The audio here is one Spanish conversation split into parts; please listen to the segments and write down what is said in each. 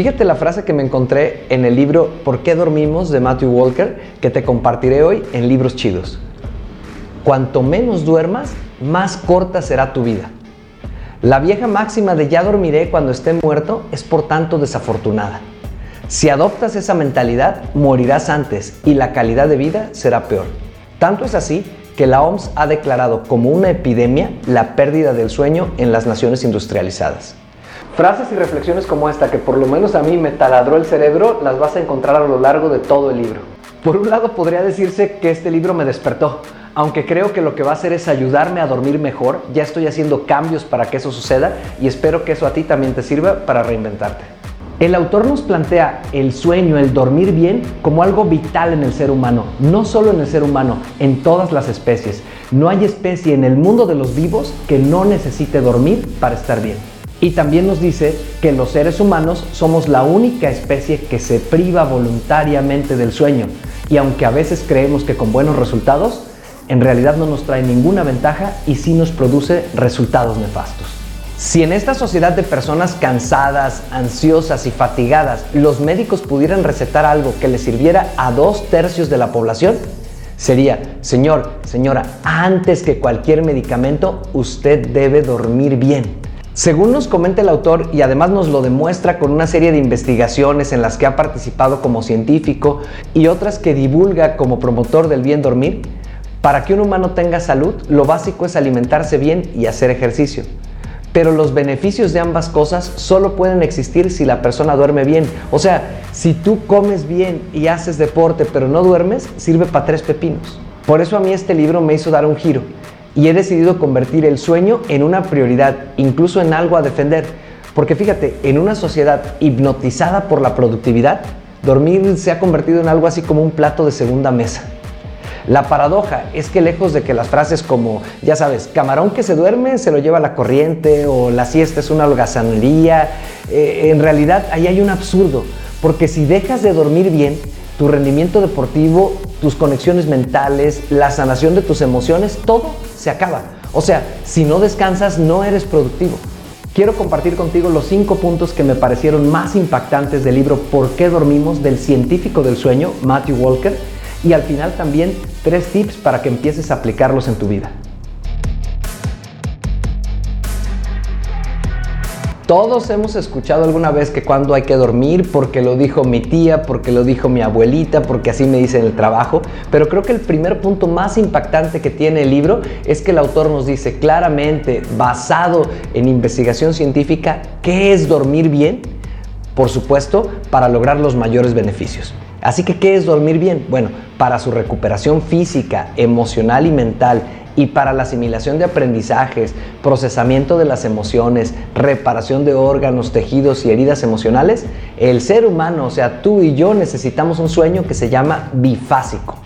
Fíjate la frase que me encontré en el libro ¿Por qué dormimos? de Matthew Walker, que te compartiré hoy en Libros Chidos. Cuanto menos duermas, más corta será tu vida. La vieja máxima de ya dormiré cuando esté muerto es por tanto desafortunada. Si adoptas esa mentalidad, morirás antes y la calidad de vida será peor. Tanto es así que la OMS ha declarado como una epidemia la pérdida del sueño en las naciones industrializadas. Frases y reflexiones como esta, que por lo menos a mí me taladró el cerebro, las vas a encontrar a lo largo de todo el libro. Por un lado podría decirse que este libro me despertó, aunque creo que lo que va a hacer es ayudarme a dormir mejor, ya estoy haciendo cambios para que eso suceda y espero que eso a ti también te sirva para reinventarte. El autor nos plantea el sueño, el dormir bien, como algo vital en el ser humano, no solo en el ser humano, en todas las especies. No hay especie en el mundo de los vivos que no necesite dormir para estar bien. Y también nos dice que los seres humanos somos la única especie que se priva voluntariamente del sueño. Y aunque a veces creemos que con buenos resultados, en realidad no nos trae ninguna ventaja y sí nos produce resultados nefastos. Si en esta sociedad de personas cansadas, ansiosas y fatigadas los médicos pudieran recetar algo que le sirviera a dos tercios de la población, sería, señor, señora, antes que cualquier medicamento, usted debe dormir bien. Según nos comenta el autor y además nos lo demuestra con una serie de investigaciones en las que ha participado como científico y otras que divulga como promotor del bien dormir, para que un humano tenga salud lo básico es alimentarse bien y hacer ejercicio. Pero los beneficios de ambas cosas solo pueden existir si la persona duerme bien. O sea, si tú comes bien y haces deporte pero no duermes, sirve para tres pepinos. Por eso a mí este libro me hizo dar un giro y he decidido convertir el sueño en una prioridad, incluso en algo a defender. Porque fíjate, en una sociedad hipnotizada por la productividad, dormir se ha convertido en algo así como un plato de segunda mesa. La paradoja es que lejos de que las frases como, ya sabes, camarón que se duerme se lo lleva la corriente o la siesta es una holgazanería, eh, en realidad ahí hay un absurdo, porque si dejas de dormir bien, tu rendimiento deportivo, tus conexiones mentales, la sanación de tus emociones, todo se acaba. O sea, si no descansas no eres productivo. Quiero compartir contigo los cinco puntos que me parecieron más impactantes del libro ¿Por qué dormimos? del científico del sueño, Matthew Walker, y al final también tres tips para que empieces a aplicarlos en tu vida. Todos hemos escuchado alguna vez que cuando hay que dormir, porque lo dijo mi tía, porque lo dijo mi abuelita, porque así me dice en el trabajo, pero creo que el primer punto más impactante que tiene el libro es que el autor nos dice claramente, basado en investigación científica, qué es dormir bien, por supuesto, para lograr los mayores beneficios. Así que, ¿qué es dormir bien? Bueno, para su recuperación física, emocional y mental, y para la asimilación de aprendizajes, procesamiento de las emociones, reparación de órganos, tejidos y heridas emocionales, el ser humano, o sea, tú y yo necesitamos un sueño que se llama bifásico.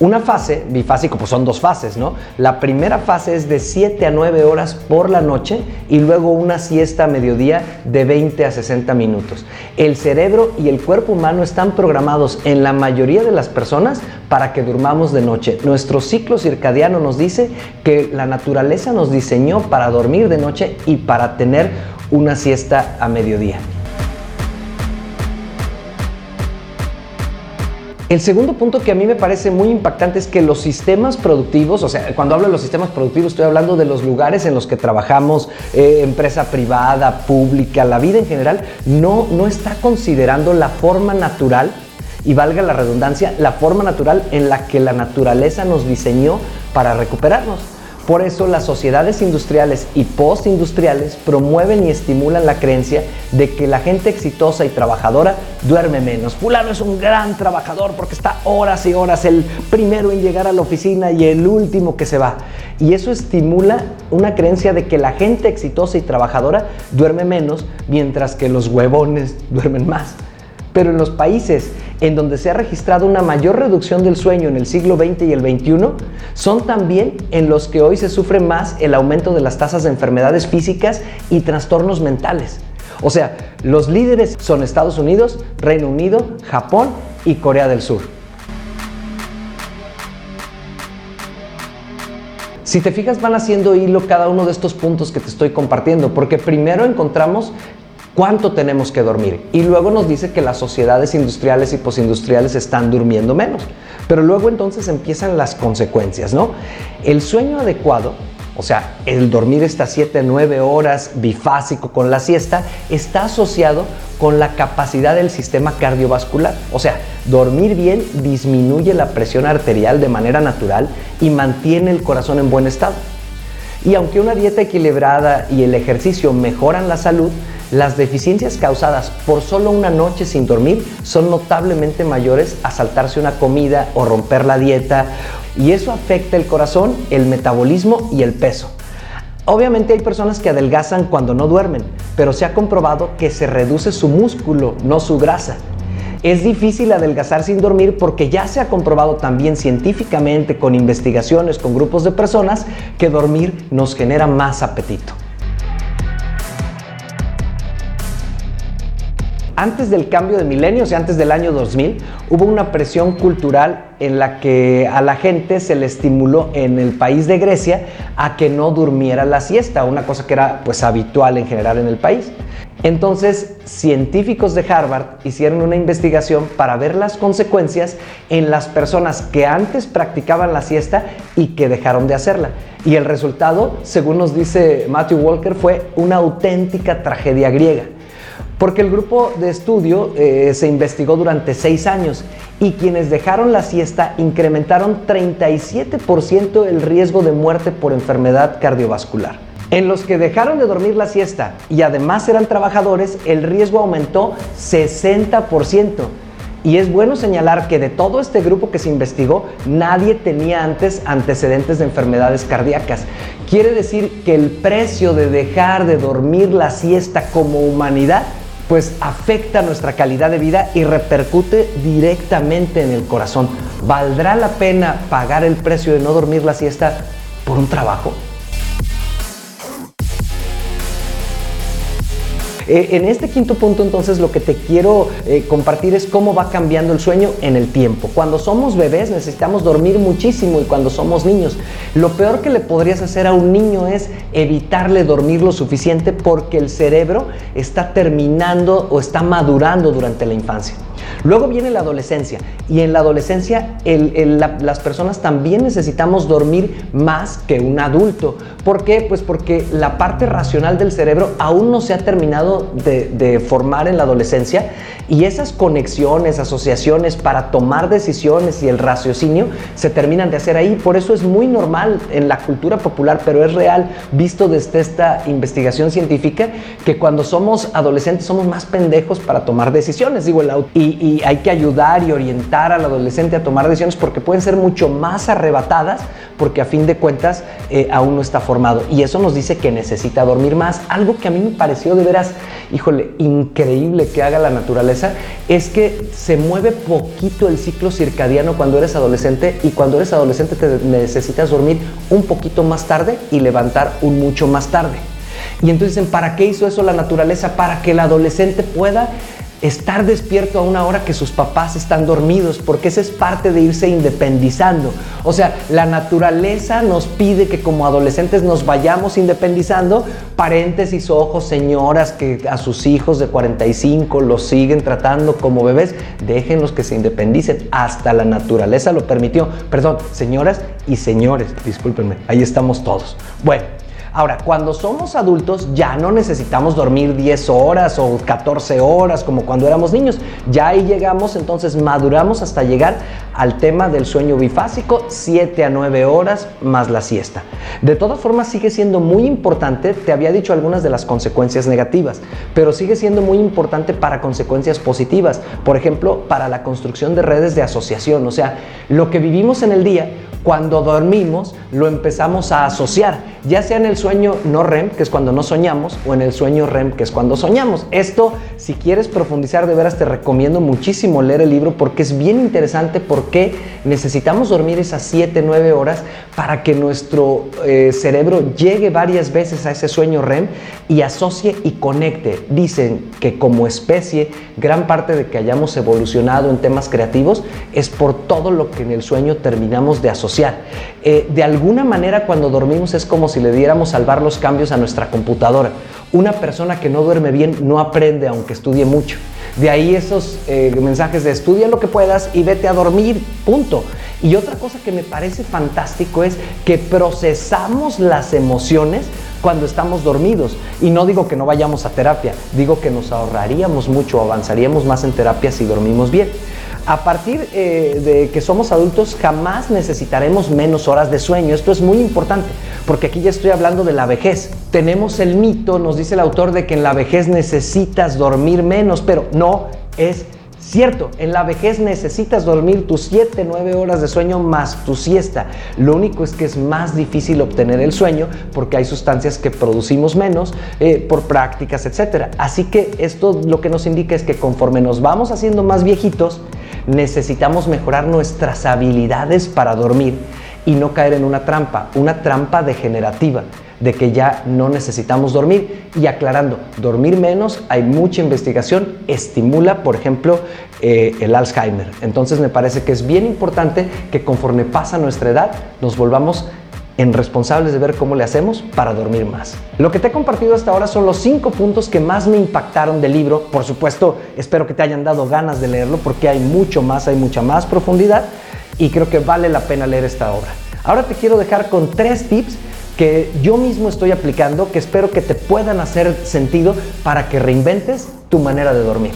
Una fase, bifásico, pues son dos fases, ¿no? La primera fase es de 7 a 9 horas por la noche y luego una siesta a mediodía de 20 a 60 minutos. El cerebro y el cuerpo humano están programados en la mayoría de las personas para que durmamos de noche. Nuestro ciclo circadiano nos dice que la naturaleza nos diseñó para dormir de noche y para tener una siesta a mediodía. El segundo punto que a mí me parece muy impactante es que los sistemas productivos, o sea, cuando hablo de los sistemas productivos estoy hablando de los lugares en los que trabajamos, eh, empresa privada, pública, la vida en general, no, no está considerando la forma natural, y valga la redundancia, la forma natural en la que la naturaleza nos diseñó para recuperarnos. Por eso las sociedades industriales y postindustriales promueven y estimulan la creencia de que la gente exitosa y trabajadora duerme menos. Fulano es un gran trabajador porque está horas y horas, el primero en llegar a la oficina y el último que se va. Y eso estimula una creencia de que la gente exitosa y trabajadora duerme menos, mientras que los huevones duermen más. Pero en los países en donde se ha registrado una mayor reducción del sueño en el siglo XX y el XXI, son también en los que hoy se sufre más el aumento de las tasas de enfermedades físicas y trastornos mentales. O sea, los líderes son Estados Unidos, Reino Unido, Japón y Corea del Sur. Si te fijas, van haciendo hilo cada uno de estos puntos que te estoy compartiendo, porque primero encontramos cuánto tenemos que dormir. Y luego nos dice que las sociedades industriales y posindustriales están durmiendo menos. Pero luego entonces empiezan las consecuencias, ¿no? El sueño adecuado, o sea, el dormir estas 7, 9 horas bifásico con la siesta, está asociado con la capacidad del sistema cardiovascular. O sea, dormir bien disminuye la presión arterial de manera natural y mantiene el corazón en buen estado. Y aunque una dieta equilibrada y el ejercicio mejoran la salud, las deficiencias causadas por solo una noche sin dormir son notablemente mayores a saltarse una comida o romper la dieta y eso afecta el corazón, el metabolismo y el peso. Obviamente hay personas que adelgazan cuando no duermen, pero se ha comprobado que se reduce su músculo, no su grasa. Es difícil adelgazar sin dormir porque ya se ha comprobado también científicamente con investigaciones con grupos de personas que dormir nos genera más apetito. Antes del cambio de milenio, o sea, antes del año 2000, hubo una presión cultural en la que a la gente se le estimuló en el país de Grecia a que no durmiera la siesta, una cosa que era pues habitual en general en el país. Entonces, científicos de Harvard hicieron una investigación para ver las consecuencias en las personas que antes practicaban la siesta y que dejaron de hacerla. Y el resultado, según nos dice Matthew Walker, fue una auténtica tragedia griega. Porque el grupo de estudio eh, se investigó durante seis años y quienes dejaron la siesta incrementaron 37% el riesgo de muerte por enfermedad cardiovascular. En los que dejaron de dormir la siesta y además eran trabajadores, el riesgo aumentó 60%. Y es bueno señalar que de todo este grupo que se investigó, nadie tenía antes antecedentes de enfermedades cardíacas. Quiere decir que el precio de dejar de dormir la siesta como humanidad pues afecta nuestra calidad de vida y repercute directamente en el corazón. ¿Valdrá la pena pagar el precio de no dormir la siesta por un trabajo? Eh, en este quinto punto entonces lo que te quiero eh, compartir es cómo va cambiando el sueño en el tiempo. Cuando somos bebés necesitamos dormir muchísimo y cuando somos niños. Lo peor que le podrías hacer a un niño es evitarle dormir lo suficiente porque el cerebro está terminando o está madurando durante la infancia. Luego viene la adolescencia y en la adolescencia las personas también necesitamos dormir más que un adulto. ¿Por qué? Pues porque la parte racional del cerebro aún no se ha terminado de, de formar en la adolescencia y esas conexiones, asociaciones para tomar decisiones y el raciocinio se terminan de hacer ahí. Por eso es muy normal en la cultura popular, pero es real, visto desde esta investigación científica, que cuando somos adolescentes somos más pendejos para tomar decisiones. Digo, y, hay que ayudar y orientar al adolescente a tomar decisiones porque pueden ser mucho más arrebatadas porque a fin de cuentas eh, aún no está formado. Y eso nos dice que necesita dormir más. Algo que a mí me pareció de veras, híjole, increíble que haga la naturaleza es que se mueve poquito el ciclo circadiano cuando eres adolescente y cuando eres adolescente te necesitas dormir un poquito más tarde y levantar un mucho más tarde. Y entonces dicen, ¿para qué hizo eso la naturaleza? Para que el adolescente pueda estar despierto a una hora que sus papás están dormidos, porque esa es parte de irse independizando. O sea, la naturaleza nos pide que como adolescentes nos vayamos independizando, paréntesis, ojos, señoras que a sus hijos de 45 los siguen tratando como bebés, déjenlos que se independicen, hasta la naturaleza lo permitió. Perdón, señoras y señores, discúlpenme, ahí estamos todos. Bueno, Ahora, cuando somos adultos ya no necesitamos dormir 10 horas o 14 horas como cuando éramos niños. Ya ahí llegamos, entonces maduramos hasta llegar al tema del sueño bifásico, 7 a 9 horas más la siesta. De todas formas, sigue siendo muy importante, te había dicho algunas de las consecuencias negativas, pero sigue siendo muy importante para consecuencias positivas. Por ejemplo, para la construcción de redes de asociación. O sea, lo que vivimos en el día cuando dormimos lo empezamos a asociar, ya sea en el sueño no REM, que es cuando no soñamos, o en el sueño REM, que es cuando soñamos. Esto, si quieres profundizar de veras, te recomiendo muchísimo leer el libro porque es bien interesante por por qué necesitamos dormir esas 7, 9 horas para que nuestro eh, cerebro llegue varias veces a ese sueño REM y asocie y conecte. Dicen que como especie, gran parte de que hayamos evolucionado en temas creativos es por todo lo que en el sueño terminamos de asociar. Eh, de alguna manera cuando dormimos es como si le diéramos salvar los cambios a nuestra computadora. Una persona que no duerme bien no aprende aunque estudie mucho. De ahí esos eh, mensajes de estudia lo que puedas y vete a dormir, punto. Y otra cosa que me parece fantástico es que procesamos las emociones cuando estamos dormidos. Y no digo que no vayamos a terapia, digo que nos ahorraríamos mucho, avanzaríamos más en terapia si dormimos bien. A partir eh, de que somos adultos jamás necesitaremos menos horas de sueño. Esto es muy importante porque aquí ya estoy hablando de la vejez. Tenemos el mito, nos dice el autor, de que en la vejez necesitas dormir menos, pero no es Cierto, en la vejez necesitas dormir tus 7, 9 horas de sueño más tu siesta. Lo único es que es más difícil obtener el sueño porque hay sustancias que producimos menos eh, por prácticas, etc. Así que esto lo que nos indica es que conforme nos vamos haciendo más viejitos, necesitamos mejorar nuestras habilidades para dormir y no caer en una trampa, una trampa degenerativa de que ya no necesitamos dormir. Y aclarando, dormir menos, hay mucha investigación, estimula, por ejemplo, eh, el Alzheimer. Entonces me parece que es bien importante que conforme pasa nuestra edad, nos volvamos en responsables de ver cómo le hacemos para dormir más. Lo que te he compartido hasta ahora son los cinco puntos que más me impactaron del libro. Por supuesto, espero que te hayan dado ganas de leerlo porque hay mucho más, hay mucha más profundidad y creo que vale la pena leer esta obra. Ahora te quiero dejar con tres tips que yo mismo estoy aplicando, que espero que te puedan hacer sentido para que reinventes tu manera de dormir.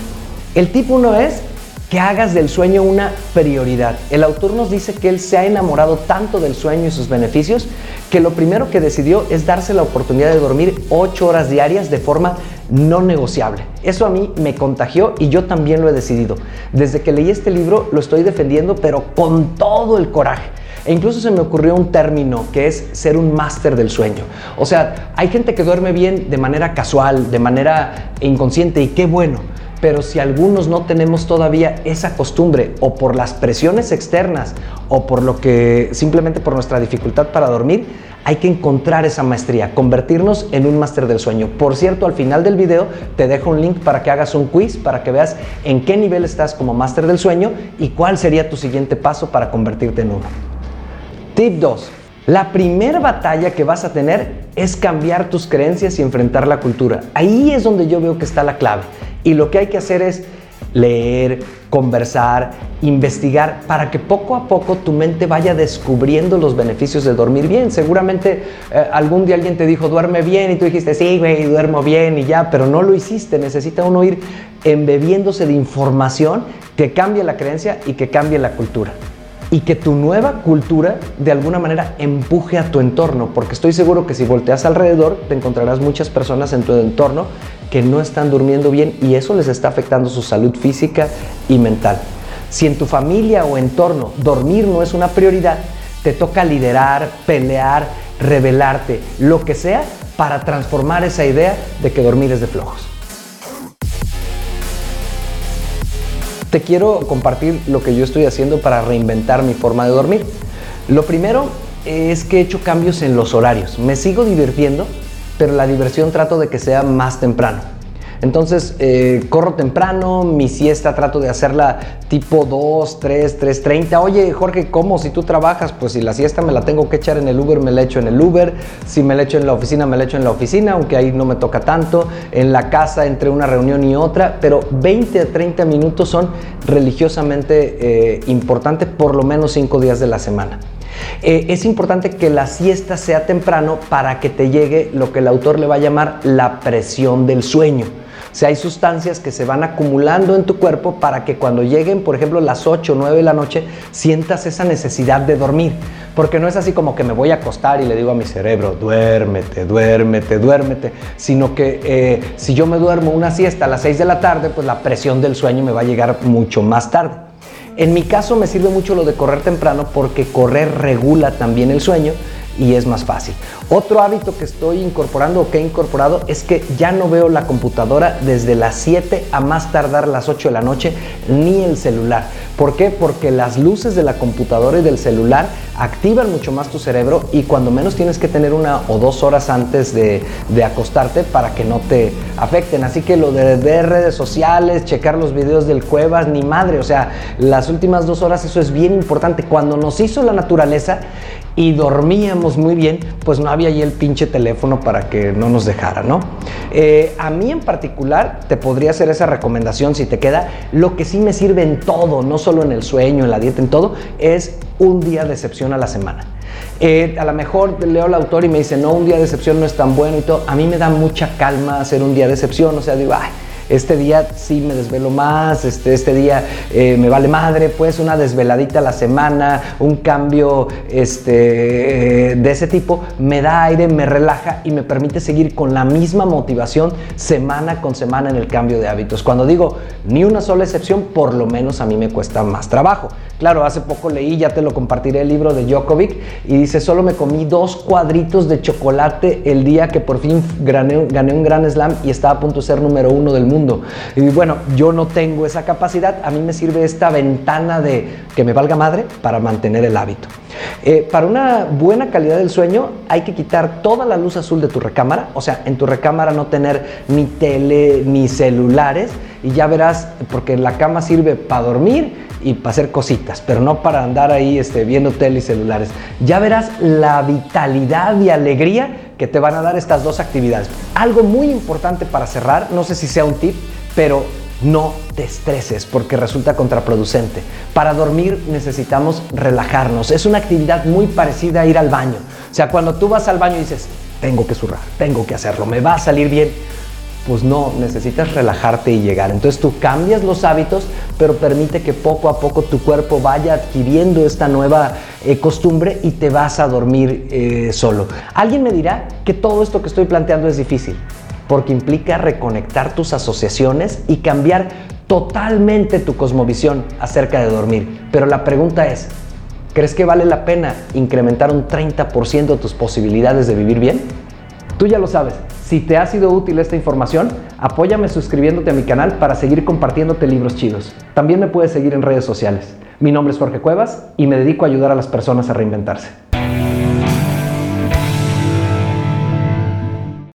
El tip uno es que hagas del sueño una prioridad. El autor nos dice que él se ha enamorado tanto del sueño y sus beneficios que lo primero que decidió es darse la oportunidad de dormir 8 horas diarias de forma no negociable. Eso a mí me contagió y yo también lo he decidido. Desde que leí este libro lo estoy defendiendo, pero con todo el coraje. E incluso se me ocurrió un término que es ser un máster del sueño. O sea, hay gente que duerme bien de manera casual, de manera inconsciente y qué bueno. Pero si algunos no tenemos todavía esa costumbre o por las presiones externas o por lo que simplemente por nuestra dificultad para dormir, hay que encontrar esa maestría, convertirnos en un máster del sueño. Por cierto, al final del video te dejo un link para que hagas un quiz, para que veas en qué nivel estás como máster del sueño y cuál sería tu siguiente paso para convertirte en uno. Tip 2. La primera batalla que vas a tener es cambiar tus creencias y enfrentar la cultura. Ahí es donde yo veo que está la clave. Y lo que hay que hacer es leer, conversar, investigar, para que poco a poco tu mente vaya descubriendo los beneficios de dormir bien. Seguramente eh, algún día alguien te dijo, duerme bien, y tú dijiste, sí, güey, duermo bien y ya, pero no lo hiciste. Necesita uno ir embebiéndose de información que cambie la creencia y que cambie la cultura y que tu nueva cultura de alguna manera empuje a tu entorno, porque estoy seguro que si volteas alrededor te encontrarás muchas personas en tu entorno que no están durmiendo bien y eso les está afectando su salud física y mental. Si en tu familia o entorno dormir no es una prioridad, te toca liderar, pelear, rebelarte, lo que sea, para transformar esa idea de que dormir es de flojos. Te quiero compartir lo que yo estoy haciendo para reinventar mi forma de dormir. Lo primero es que he hecho cambios en los horarios. Me sigo divirtiendo, pero la diversión trato de que sea más temprano. Entonces, eh, corro temprano, mi siesta trato de hacerla tipo 2, 3, 3.30. Oye, Jorge, ¿cómo? Si tú trabajas, pues si la siesta me la tengo que echar en el Uber, me la echo en el Uber. Si me la echo en la oficina, me la echo en la oficina, aunque ahí no me toca tanto. En la casa, entre una reunión y otra. Pero 20 a 30 minutos son religiosamente eh, importantes, por lo menos 5 días de la semana. Eh, es importante que la siesta sea temprano para que te llegue lo que el autor le va a llamar la presión del sueño. Sea, hay sustancias que se van acumulando en tu cuerpo para que cuando lleguen, por ejemplo, las 8 o 9 de la noche, sientas esa necesidad de dormir. Porque no es así como que me voy a acostar y le digo a mi cerebro, duérmete, duérmete, duérmete. Sino que eh, si yo me duermo una siesta a las 6 de la tarde, pues la presión del sueño me va a llegar mucho más tarde. En mi caso me sirve mucho lo de correr temprano porque correr regula también el sueño y es más fácil. Otro hábito que estoy incorporando o que he incorporado es que ya no veo la computadora desde las 7 a más tardar las 8 de la noche ni el celular. ¿Por qué? Porque las luces de la computadora y del celular activan mucho más tu cerebro y cuando menos tienes que tener una o dos horas antes de, acostarte para que no te afecten. Así que lo de ver redes sociales, checar los videos del Cuevas, ni madre. O sea, las últimas dos horas eso es bien importante. Cuando nos hizo la naturaleza y dormíamos muy bien, pues no había ahí el pinche teléfono para que no nos dejara, ¿no? Eh, a mí en particular te podría hacer esa recomendación si te queda. Lo que sí me sirve en todo, no solo en el sueño, en la dieta, en todo, es un día de excepción a la semana. Eh, a lo mejor leo al autor y me dice, no, un día de excepción no es tan bueno y todo. A mí me da mucha calma hacer un día de excepción, o sea, digo, ay, este día sí me desvelo más, este, este día eh, me vale madre, pues una desveladita a la semana, un cambio este, eh, de ese tipo, me da aire, me relaja y me permite seguir con la misma motivación semana con semana en el cambio de hábitos. Cuando digo ni una sola excepción, por lo menos a mí me cuesta más trabajo. Claro, hace poco leí, ya te lo compartiré, el libro de Djokovic y dice, solo me comí dos cuadritos de chocolate el día que por fin gané, un gran slam y estaba a punto de ser número uno del mundo. Y bueno, yo no tengo esa capacidad, a mí me sirve esta ventana de que me valga madre para mantener el hábito. Eh, para una buena calidad del sueño hay que quitar toda la luz azul de tu recámara, o sea, en tu recámara no tener ni tele ni celulares y ya verás, porque la cama sirve para dormir y para hacer cositas, pero no para andar ahí este, viendo tele y celulares. Ya verás la vitalidad y alegría que te van a dar estas dos actividades. Algo muy importante para cerrar, no sé si sea un tip, pero no te estreses porque resulta contraproducente. Para dormir necesitamos relajarnos. Es una actividad muy parecida a ir al baño. O sea, cuando tú vas al baño y dices, tengo que zurrar, tengo que hacerlo, me va a salir bien pues no, necesitas relajarte y llegar. Entonces tú cambias los hábitos, pero permite que poco a poco tu cuerpo vaya adquiriendo esta nueva eh, costumbre y te vas a dormir eh, solo. Alguien me dirá que todo esto que estoy planteando es difícil, porque implica reconectar tus asociaciones y cambiar totalmente tu cosmovisión acerca de dormir. Pero la pregunta es, ¿crees que vale la pena incrementar un 30% tus posibilidades de vivir bien? Tú ya lo sabes. Si te ha sido útil esta información, apóyame suscribiéndote a mi canal para seguir compartiéndote libros chidos. También me puedes seguir en redes sociales. Mi nombre es Jorge Cuevas y me dedico a ayudar a las personas a reinventarse.